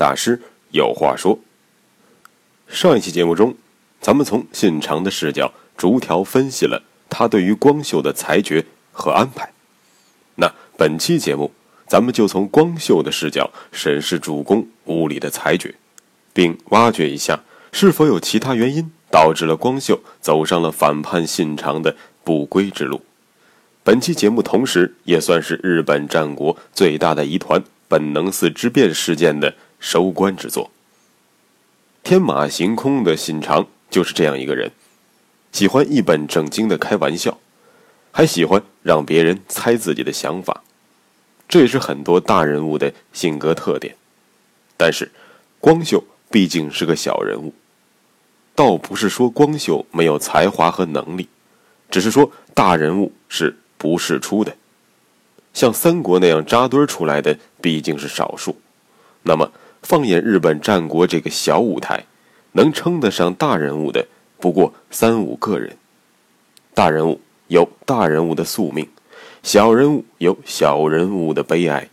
大师，有话说。上一期节目中，咱们从信长的视角逐条分析了他对于光秀的裁决和安排。那本期节目，咱们就从光秀的视角审视主公屋里的裁决，并挖掘一下是否有其他原因。导致了光秀走上了反叛信长的不归之路。本期节目同时也算是日本战国最大的疑团本能寺之变事件的收官之作。天马行空的信长就是这样一个人，喜欢一本正经的开玩笑，还喜欢让别人猜自己的想法，这也是很多大人物的性格特点。但是，光秀毕竟是个小人物。倒不是说光秀没有才华和能力，只是说大人物是不世出的，像三国那样扎堆出来的毕竟是少数。那么放眼日本战国这个小舞台，能称得上大人物的不过三五个人。大人物有大人物的宿命，小人物有小人物的悲哀。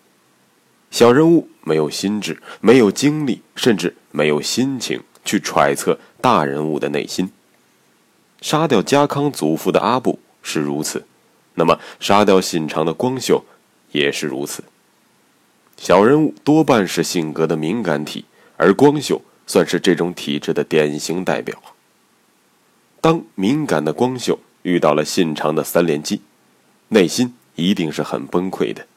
小人物没有心智，没有精力，甚至没有心情。去揣测大人物的内心。杀掉家康祖父的阿布是如此，那么杀掉信长的光秀也是如此。小人物多半是性格的敏感体，而光秀算是这种体质的典型代表。当敏感的光秀遇到了信长的三连击，内心一定是很崩溃的。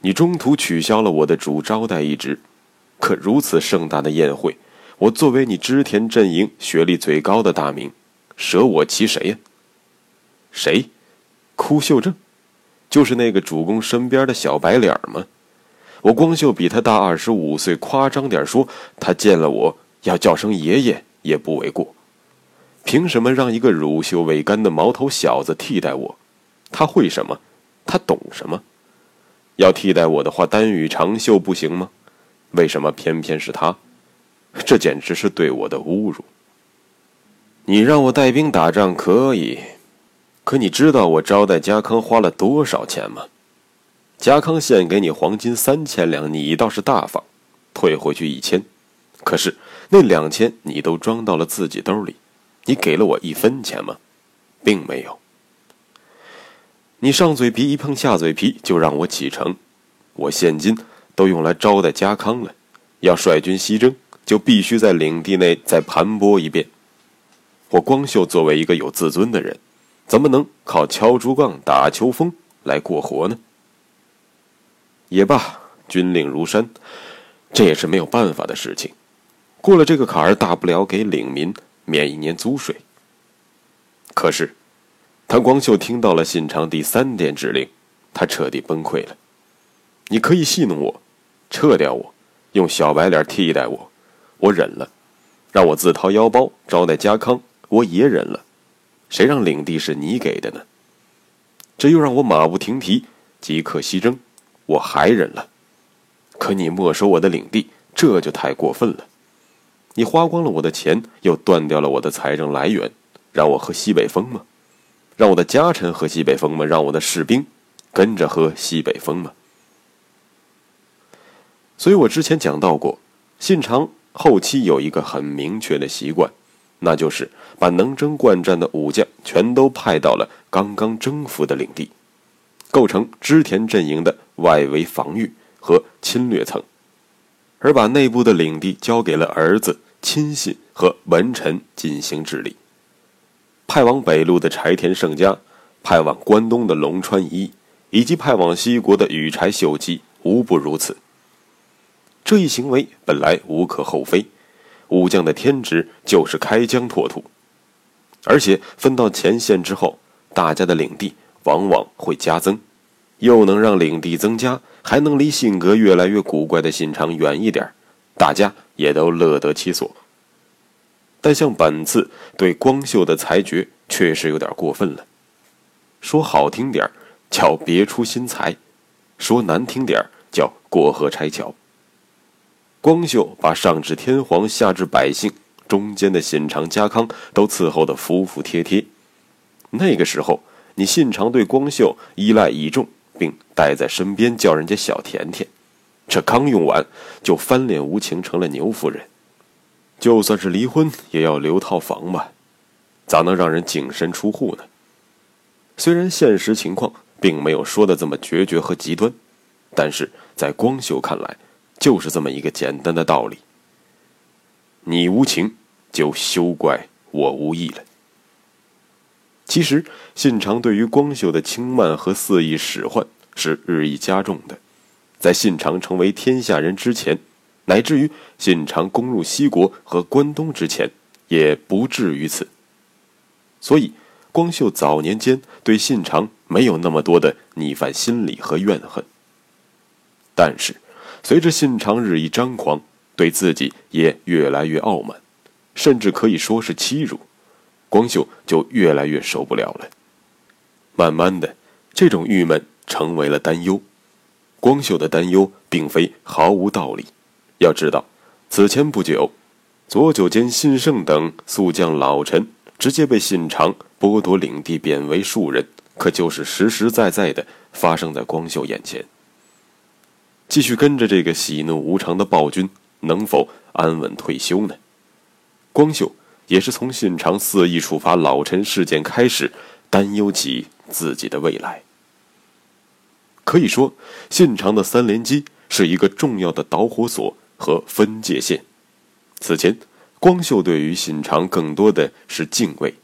你中途取消了我的主招待一职，可如此盛大的宴会。我作为你织田阵营学历最高的大名，舍我其谁呀？谁？枯秀正，就是那个主公身边的小白脸吗？我光秀比他大二十五岁，夸张点说，他见了我要叫声爷爷也不为过。凭什么让一个乳臭未干的毛头小子替代我？他会什么？他懂什么？要替代我的话，丹羽长秀不行吗？为什么偏偏是他？这简直是对我的侮辱！你让我带兵打仗可以，可你知道我招待家康花了多少钱吗？家康献给你黄金三千两，你倒是大方，退回去一千。可是那两千你都装到了自己兜里，你给了我一分钱吗？并没有。你上嘴皮一碰下嘴皮就让我启程，我现金都用来招待家康了，要率军西征。就必须在领地内再盘剥一遍。我光秀作为一个有自尊的人，怎么能靠敲竹杠打秋风来过活呢？也罢，军令如山，这也是没有办法的事情。过了这个坎儿，大不了给领民免一年租税。可是，唐光秀听到了信长第三点指令，他彻底崩溃了。你可以戏弄我，撤掉我，用小白脸替代我。我忍了，让我自掏腰包招待家康，我也忍了。谁让领地是你给的呢？这又让我马不停蹄即刻西征，我还忍了。可你没收我的领地，这就太过分了。你花光了我的钱，又断掉了我的财政来源，让我喝西北风吗？让我的家臣喝西北风吗？让我的士兵跟着喝西北风吗？所以我之前讲到过，信长。后期有一个很明确的习惯，那就是把能征惯战的武将全都派到了刚刚征服的领地，构成织田阵营的外围防御和侵略层，而把内部的领地交给了儿子、亲信和文臣进行治理。派往北路的柴田胜家，派往关东的龙川一，以及派往西国的羽柴秀吉，无不如此。这一行为本来无可厚非，武将的天职就是开疆拓土，而且分到前线之后，大家的领地往往会加增，又能让领地增加，还能离性格越来越古怪的信长远一点，大家也都乐得其所。但像本次对光秀的裁决，确实有点过分了。说好听点儿叫别出心裁；说难听点儿叫过河拆桥。光秀把上至天皇，下至百姓，中间的信长家康都伺候得服服帖帖。那个时候，你信长对光秀依赖倚重，并带在身边叫人家小甜甜，这刚用完就翻脸无情，成了牛夫人。就算是离婚，也要留套房吧，咋能让人净身出户呢？虽然现实情况并没有说的这么决绝和极端，但是在光秀看来，就是这么一个简单的道理：你无情，就休怪我无义了。其实，信长对于光秀的轻慢和肆意使唤是日益加重的，在信长成为天下人之前。乃至于信长攻入西国和关东之前，也不至于此。所以，光秀早年间对信长没有那么多的逆反心理和怨恨。但是，随着信长日益张狂，对自己也越来越傲慢，甚至可以说是欺辱，光秀就越来越受不了了。慢慢的，这种郁闷成为了担忧。光秀的担忧并非毫无道理。要知道，此前不久，左久间信胜等宿将老臣直接被信长剥夺领地，贬为庶人，可就是实实在在的发生在光秀眼前。继续跟着这个喜怒无常的暴君，能否安稳退休呢？光秀也是从信长肆意处罚老臣事件开始，担忧起自己的未来。可以说，信长的三连击是一个重要的导火索。和分界线。此前，光秀对于信长更多的是敬畏，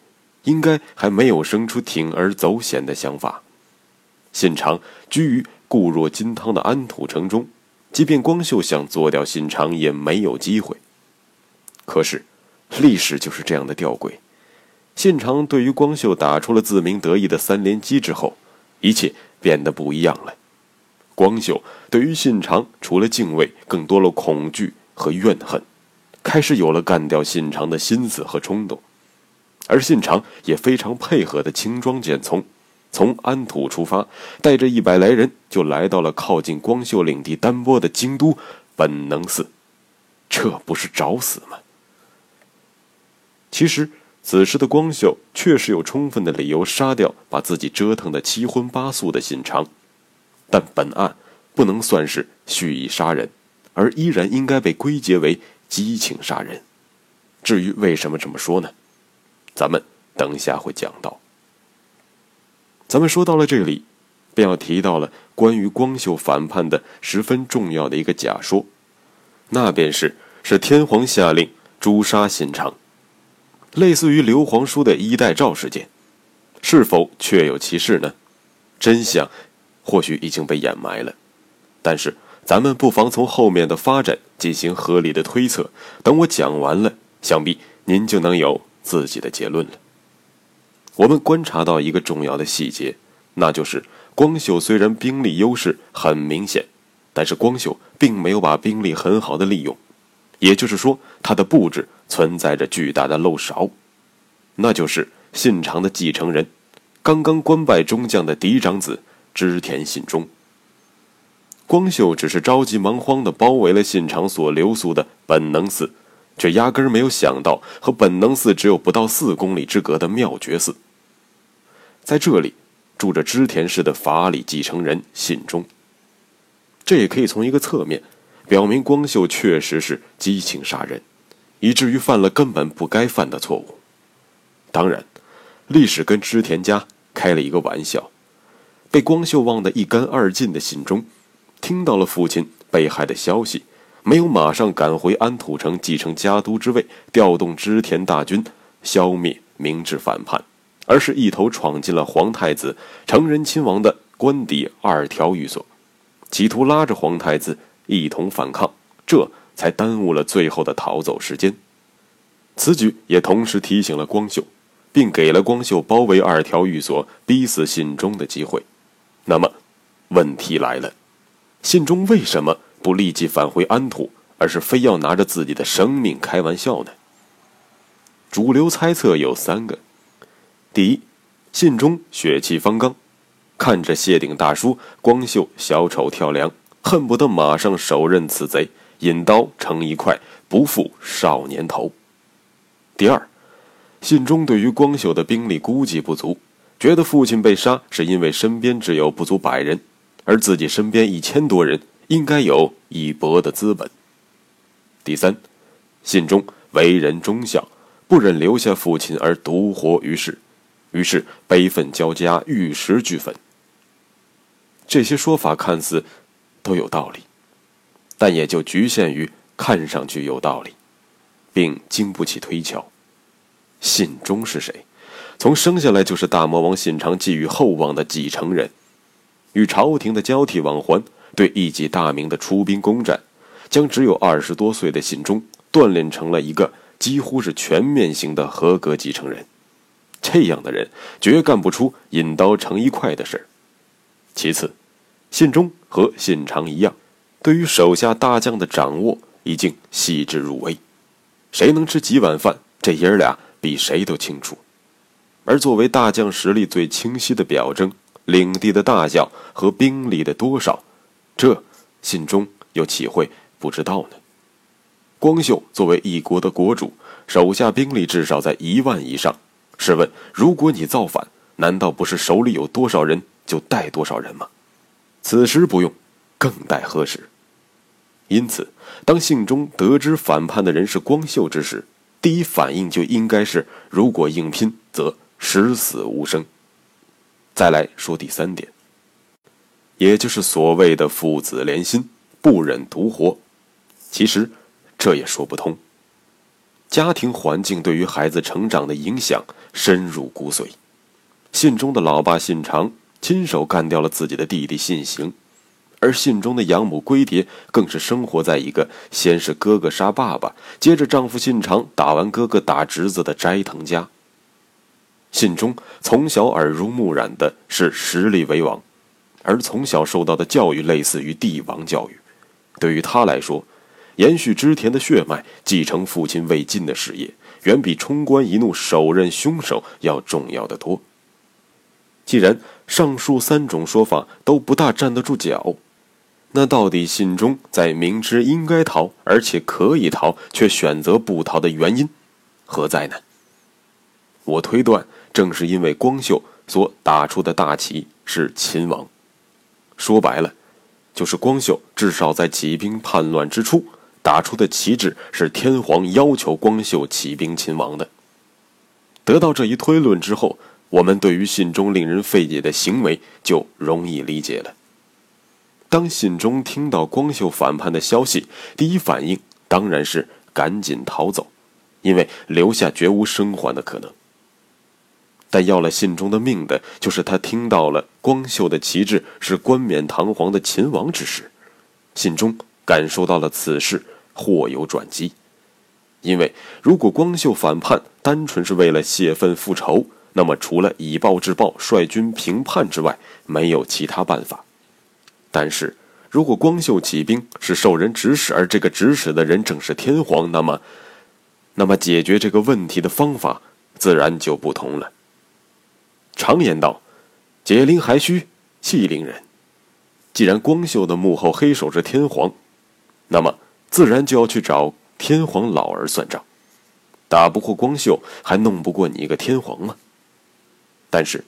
应该还没有生出铤而走险的想法。信长居于固若金汤的安土城中，即便光秀想做掉信长，也没有机会。可是，历史就是这样的吊诡。信长对于光秀打出了自鸣得意的三连击之后，一切变得不一样了。光秀对于信长，除了敬畏，更多了恐惧和怨恨，开始有了干掉信长的心思和冲动。而信长也非常配合的轻装简从，从安土出发，带着一百来人就来到了靠近光秀领地丹波的京都本能寺。这不是找死吗？其实，此时的光秀确实有充分的理由杀掉把自己折腾的七荤八素的信长。但本案不能算是蓄意杀人，而依然应该被归结为激情杀人。至于为什么这么说呢？咱们等下会讲到。咱们说到了这里，便要提到了关于光秀反叛的十分重要的一个假说，那便是是天皇下令诛杀信长，类似于刘皇叔的衣带诏事件，是否确有其事呢？真相。或许已经被掩埋了，但是咱们不妨从后面的发展进行合理的推测。等我讲完了，想必您就能有自己的结论了。我们观察到一个重要的细节，那就是光秀虽然兵力优势很明显，但是光秀并没有把兵力很好的利用，也就是说，他的布置存在着巨大的漏勺，那就是信长的继承人，刚刚官拜中将的嫡长子。织田信忠，光秀只是着急忙慌的包围了信长所留宿的本能寺，却压根儿没有想到和本能寺只有不到四公里之隔的妙觉寺，在这里住着织田氏的法理继承人信忠。这也可以从一个侧面表明光秀确实是激情杀人，以至于犯了根本不该犯的错误。当然，历史跟织田家开了一个玩笑。被光秀忘得一干二净的信中，听到了父亲被害的消息，没有马上赶回安土城继承家督之位，调动织田大军消灭明治反叛，而是一头闯进了皇太子成仁亲王的官邸二条寓所，企图拉着皇太子一同反抗，这才耽误了最后的逃走时间。此举也同时提醒了光秀，并给了光秀包围二条寓所、逼死信忠的机会。那么，问题来了：信中为什么不立即返回安土，而是非要拿着自己的生命开玩笑呢？主流猜测有三个：第一，信中血气方刚，看着谢顶大叔光秀小丑跳梁，恨不得马上手刃此贼，引刀成一块，不负少年头。第二，信中对于光秀的兵力估计不足，觉得父亲被杀是因为身边只有不足百人，而自己身边一千多人，应该有一搏的资本。第三，信中为人忠孝。不忍留下父亲而独活于世，于是悲愤交加，玉石俱焚。这些说法看似都有道理，但也就局限于看上去有道理，并经不起推敲。信中是谁？从生下来就是大魔王信长寄予厚望的继承人，与朝廷的交替往还，对一己大名的出兵攻占，将只有二十多岁的信中锻炼成了一个。几乎是全面型的合格继承人，这样的人绝干不出引刀成一块的事儿。其次，信中和信长一样，对于手下大将的掌握已经细致入微，谁能吃几碗饭，这爷儿俩比谁都清楚。而作为大将实力最清晰的表征，领地的大小和兵力的多少，这信中又岂会不知道呢？光秀作为一国的国主，手下兵力至少在一万以上。试问，如果你造反，难道不是手里有多少人就带多少人吗？此时不用，更待何时？因此，当信中得知反叛的人是光秀之时，第一反应就应该是：如果硬拼，则十死无生。再来说第三点，也就是所谓的父子连心，不忍独活。其实。这也说不通。家庭环境对于孩子成长的影响深入骨髓。信中的老爸信长亲手干掉了自己的弟弟信行，而信中的养母龟蝶更是生活在一个先是哥哥杀爸爸，接着丈夫信长打完哥哥打侄子的斋藤家。信中从小耳濡目染的是实力为王，而从小受到的教育类似于帝王教育，对于他来说。延续织田的血脉，继承父亲未尽的事业，远比冲冠一怒手刃凶手要重要的多。既然上述三种说法都不大站得住脚，那到底信中在明知应该逃，而且可以逃，却选择不逃的原因何在呢？我推断，正是因为光秀所打出的大旗是秦王，说白了，就是光秀至少在起兵叛乱之初。打出的旗帜是天皇要求光秀起兵亲王的。得到这一推论之后，我们对于信中令人费解的行为就容易理解了。当信中听到光秀反叛的消息，第一反应当然是赶紧逃走，因为留下绝无生还的可能。但要了信中的命的，就是他听到了光秀的旗帜是冠冕堂皇的秦王之时，信中。感受到了此事或有转机，因为如果光秀反叛单纯是为了泄愤复仇，那么除了以暴制暴、率军平叛之外，没有其他办法。但是如果光秀起兵是受人指使，而这个指使的人正是天皇，那么，那么解决这个问题的方法自然就不同了。常言道：“解铃还须系铃人。”既然光秀的幕后黑手是天皇。那么，自然就要去找天皇老儿算账。打不过光秀，还弄不过你一个天皇吗？但是，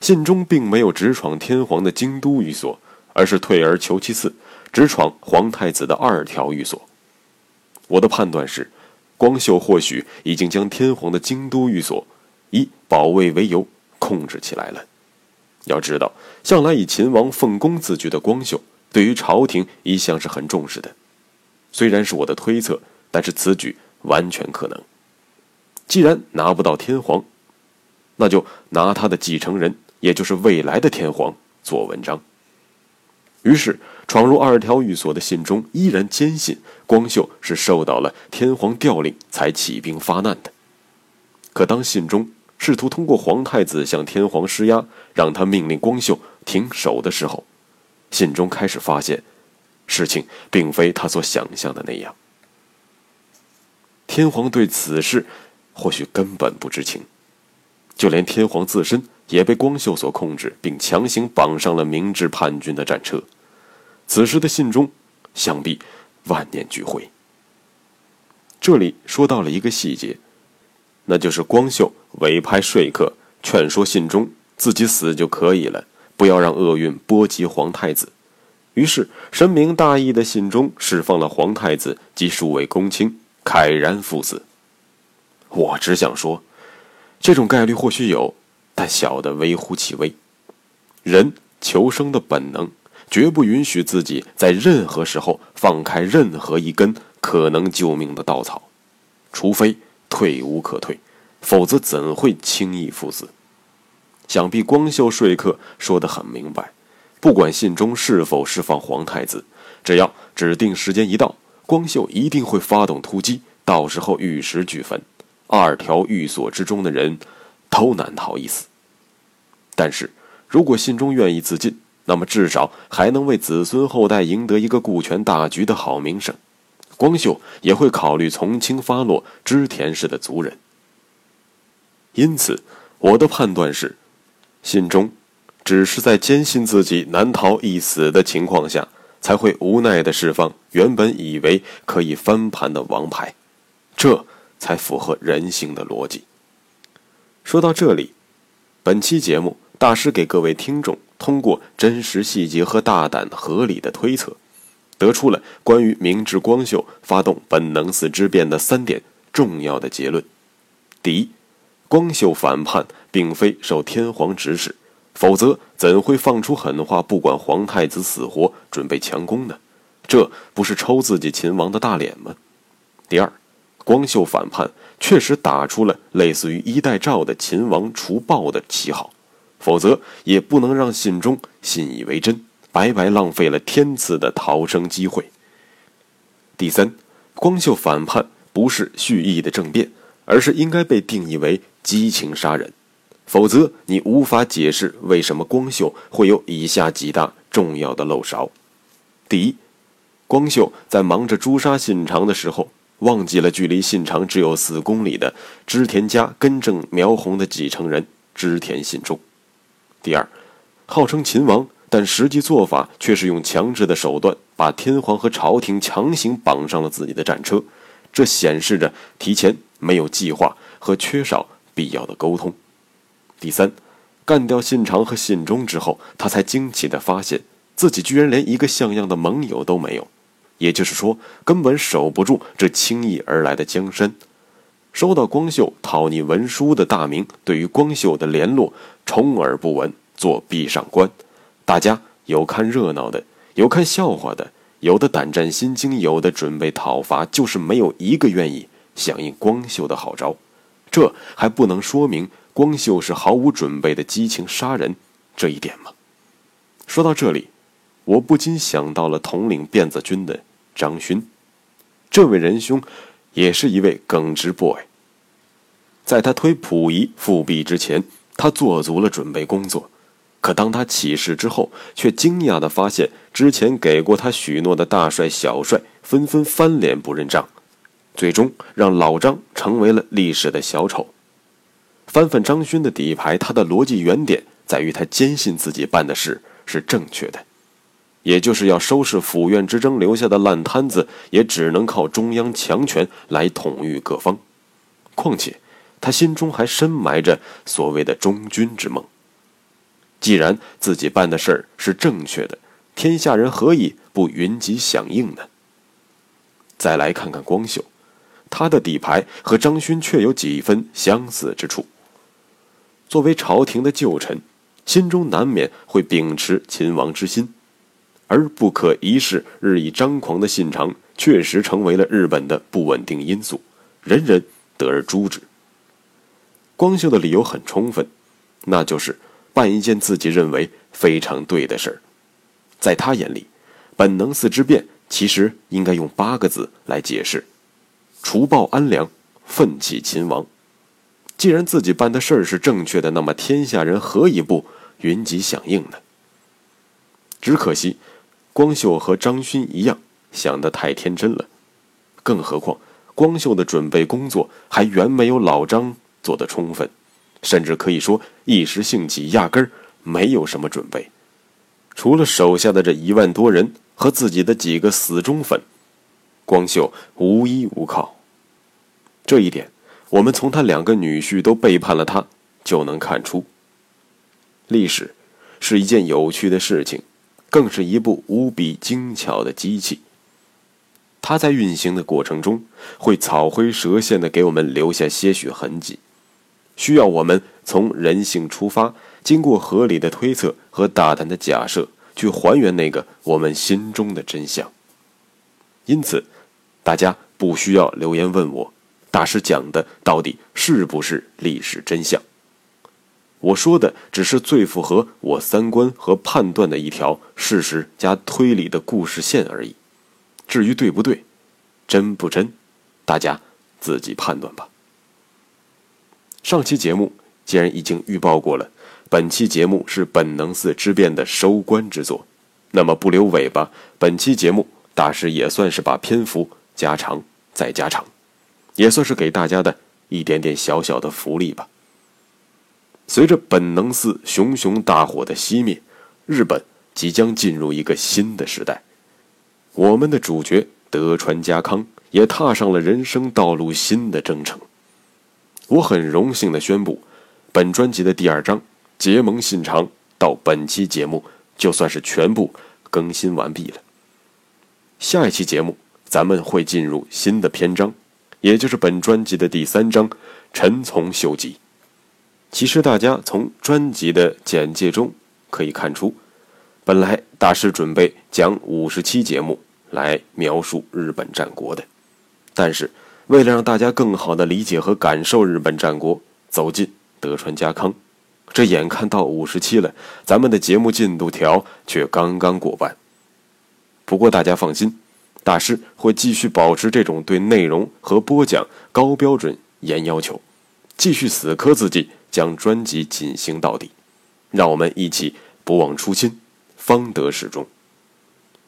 信中并没有直闯天皇的京都寓所，而是退而求其次，直闯皇太子的二条寓所。我的判断是，光秀或许已经将天皇的京都寓所以保卫为由控制起来了。要知道，向来以秦王奉公自居的光秀，对于朝廷一向是很重视的。虽然是我的推测，但是此举完全可能。既然拿不到天皇，那就拿他的继承人，也就是未来的天皇做文章。于是，闯入二条寓所的信中依然坚信光秀是受到了天皇调令才起兵发难的。可当信中试图通过皇太子向天皇施压，让他命令光秀停手的时候，信中开始发现。事情并非他所想象的那样。天皇对此事或许根本不知情，就连天皇自身也被光秀所控制，并强行绑上了明智叛军的战车。此时的信中，想必万念俱灰。这里说到了一个细节，那就是光秀委派说客劝说信中自己死就可以了，不要让厄运波及皇太子。于是，深明大义的信中释放了皇太子及数位公卿，慨然赴死。我只想说，这种概率或许有，但小的微乎其微。人求生的本能，绝不允许自己在任何时候放开任何一根可能救命的稻草，除非退无可退，否则怎会轻易赴死？想必光秀说客说得很明白。不管信中是否释放皇太子，只要指定时间一到，光秀一定会发动突击，到时候玉石俱焚，二条寓所之中的人都难逃一死。但是如果信中愿意自尽，那么至少还能为子孙后代赢得一个顾全大局的好名声，光秀也会考虑从轻发落织田氏的族人。因此，我的判断是，信中。只是在坚信自己难逃一死的情况下，才会无奈的释放原本以为可以翻盘的王牌，这才符合人性的逻辑。说到这里，本期节目大师给各位听众通过真实细节和大胆合理的推测，得出了关于明治光秀发动本能寺之变的三点重要的结论：第一，光秀反叛并非受天皇指使。否则，怎会放出狠话，不管皇太子死活，准备强攻呢？这不是抽自己秦王的大脸吗？第二，光秀反叛确实打出了类似于一代诏的秦王除暴的旗号，否则也不能让信中信以为真，白白浪费了天赐的逃生机会。第三，光秀反叛不是蓄意的政变，而是应该被定义为激情杀人。否则，你无法解释为什么光秀会有以下几大重要的漏勺：第一，光秀在忙着诛杀信长的时候，忘记了距离信长只有四公里的织田家根正苗红的继承人织田信忠；第二，号称秦王，但实际做法却是用强制的手段把天皇和朝廷强行绑上了自己的战车，这显示着提前没有计划和缺少必要的沟通。第三，干掉信长和信忠之后，他才惊奇地发现自己居然连一个像样的盟友都没有，也就是说，根本守不住这轻易而来的江山。收到光秀讨逆文书的大明，对于光秀的联络充耳不闻，做壁上观。大家有看热闹的，有看笑话的，有的胆战心惊，有的准备讨伐，就是没有一个愿意响应光秀的好招。这还不能说明。光秀是毫无准备的激情杀人，这一点吗？说到这里，我不禁想到了统领辫子军的张勋，这位仁兄也是一位耿直 boy。在他推溥仪复辟之前，他做足了准备工作，可当他起事之后，却惊讶地发现之前给过他许诺的大帅、小帅纷纷翻脸不认账，最终让老张成为了历史的小丑。翻翻张勋的底牌，他的逻辑原点在于他坚信自己办的事是正确的，也就是要收拾府院之争留下的烂摊子，也只能靠中央强权来统御各方。况且，他心中还深埋着所谓的忠君之梦。既然自己办的事儿是正确的，天下人何以不云集响应呢？再来看看光秀，他的底牌和张勋却有几分相似之处。作为朝廷的旧臣，心中难免会秉持秦王之心，而不可一世、日益张狂的信长，确实成为了日本的不稳定因素，人人得而诛之。光秀的理由很充分，那就是办一件自己认为非常对的事儿。在他眼里，本能寺之变其实应该用八个字来解释：除暴安良，奋起秦王。既然自己办的事儿是正确的，那么天下人何以不云集响应呢？只可惜，光秀和张勋一样想得太天真了。更何况，光秀的准备工作还远没有老张做得充分，甚至可以说一时兴起，压根儿没有什么准备。除了手下的这一万多人和自己的几个死忠粉，光秀无依无靠。这一点，我们从他两个女婿都背叛了他就能看出。历史是一件有趣的事情，更是一部无比精巧的机器。它在运行的过程中，会草灰蛇线的给我们留下些许痕迹，需要我们从人性出发。经过合理的推测和大胆的假设，去还原那个我们心中的真相。因此，大家不需要留言问我，大师讲的到底是不是历史真相？我说的只是最符合我三观和判断的一条事实加推理的故事线而已。至于对不对，真不真，大家自己判断吧。上期节目既然已经预报过了。本期节目是本能寺之变的收官之作，那么不留尾巴，本期节目大师也算是把篇幅加长再加长，也算是给大家的一点点小小的福利吧。随着本能寺熊熊大火的熄灭，日本即将进入一个新的时代，我们的主角德川家康也踏上了人生道路新的征程。我很荣幸的宣布，本专辑的第二章。结盟信长到本期节目就算是全部更新完毕了。下一期节目咱们会进入新的篇章，也就是本专辑的第三章《陈从秀吉》。其实大家从专辑的简介中可以看出，本来大师准备讲五十期节目来描述日本战国的，但是为了让大家更好的理解和感受日本战国，走进德川家康。这眼看到五十期了，咱们的节目进度条却刚刚过半。不过大家放心，大师会继续保持这种对内容和播讲高标准、严要求，继续死磕自己，将专辑进行到底。让我们一起不忘初心，方得始终。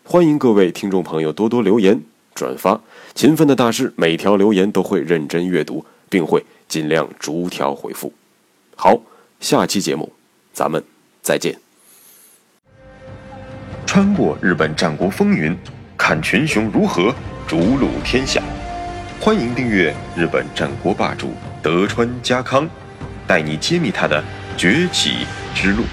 欢迎各位听众朋友多多留言、转发，勤奋的大师每条留言都会认真阅读，并会尽量逐条回复。好。下期节目，咱们再见。穿过日本战国风云，看群雄如何逐鹿天下。欢迎订阅日本战国霸主德川家康，带你揭秘他的崛起之路。